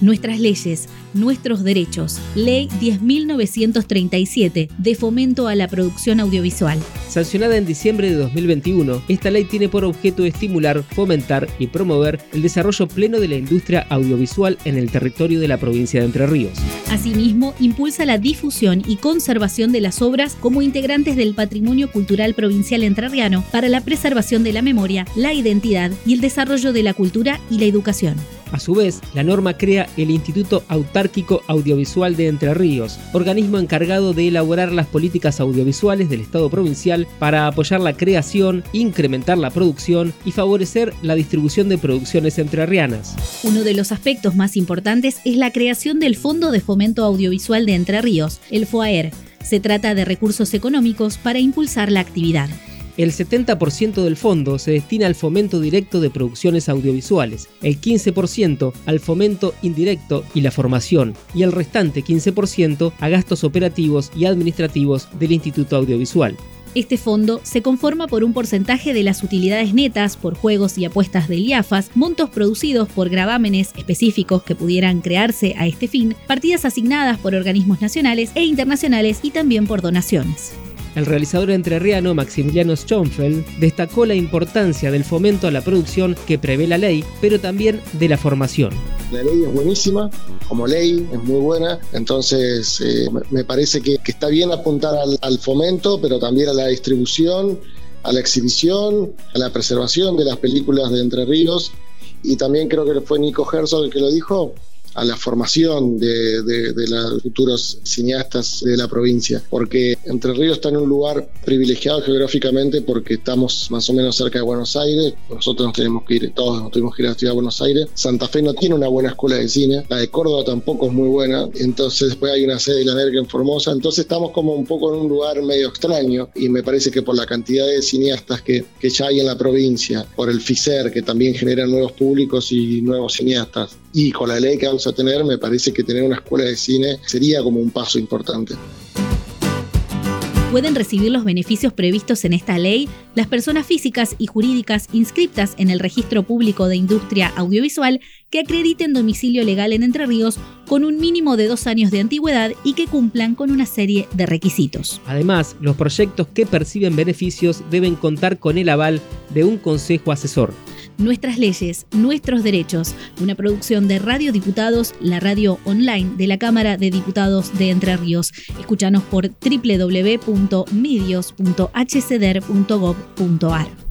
Nuestras leyes, nuestros derechos. Ley 10.937 de fomento a la producción audiovisual. Sancionada en diciembre de 2021, esta ley tiene por objeto estimular, fomentar y promover el desarrollo pleno de la industria audiovisual en el territorio de la provincia de Entre Ríos. Asimismo, impulsa la difusión y conservación de las obras como integrantes del patrimonio cultural provincial entrerriano para la preservación de la memoria, la identidad y el desarrollo de la cultura y la educación. A su vez, la norma crea el Instituto Autárquico Audiovisual de Entre Ríos, organismo encargado de elaborar las políticas audiovisuales del Estado provincial para apoyar la creación, incrementar la producción y favorecer la distribución de producciones entrerrianas. Uno de los aspectos más importantes es la creación del Fondo de Fomento Audiovisual de Entre Ríos, el FOAER. Se trata de recursos económicos para impulsar la actividad el 70% del fondo se destina al fomento directo de producciones audiovisuales, el 15% al fomento indirecto y la formación, y el restante 15% a gastos operativos y administrativos del Instituto Audiovisual. Este fondo se conforma por un porcentaje de las utilidades netas por juegos y apuestas de IAFAS, montos producidos por gravámenes específicos que pudieran crearse a este fin, partidas asignadas por organismos nacionales e internacionales y también por donaciones. El realizador entrerriano Maximiliano Schonfeld destacó la importancia del fomento a la producción que prevé la ley, pero también de la formación. La ley es buenísima, como ley es muy buena, entonces eh, me parece que, está bien apuntar al, fomento, pero también a la distribución, a la exhibición, a la preservación de las películas de Entre Ríos. Y también creo que fue Nico Herzog el que lo dijo, a la formación de, los futuros cineastas de la provincia, porque Entre Ríos está en un lugar privilegiado geográficamente porque estamos más o menos cerca de Buenos Aires, nosotros nos tenemos que ir, todos nos tenemos que ir a la ciudad de Buenos Aires, Santa Fe no tiene una buena escuela de cine, la de Córdoba tampoco es muy buena, entonces después hay una sede de la NERC en Formosa, entonces estamos como un poco en un lugar medio extraño y me parece que por la cantidad de cineastas que, que ya hay en la provincia, por el FICER que también genera nuevos públicos y nuevos cineastas, y con la ley que vamos a tener, me parece que tener una escuela de cine sería como un paso importante. Pueden recibir los beneficios previstos en esta ley las personas físicas y jurídicas inscritas en el Registro Público de Industria Audiovisual que acrediten domicilio legal en Entre Ríos con un mínimo de dos años de antigüedad y que cumplan con una serie de requisitos. Además, los proyectos que perciben beneficios deben contar con el aval de un consejo asesor. Nuestras leyes, nuestros derechos. Una producción de Radio Diputados, la radio online de la Cámara de Diputados de Entre Ríos. Escúchanos por www.medios.hcder.gov.ar.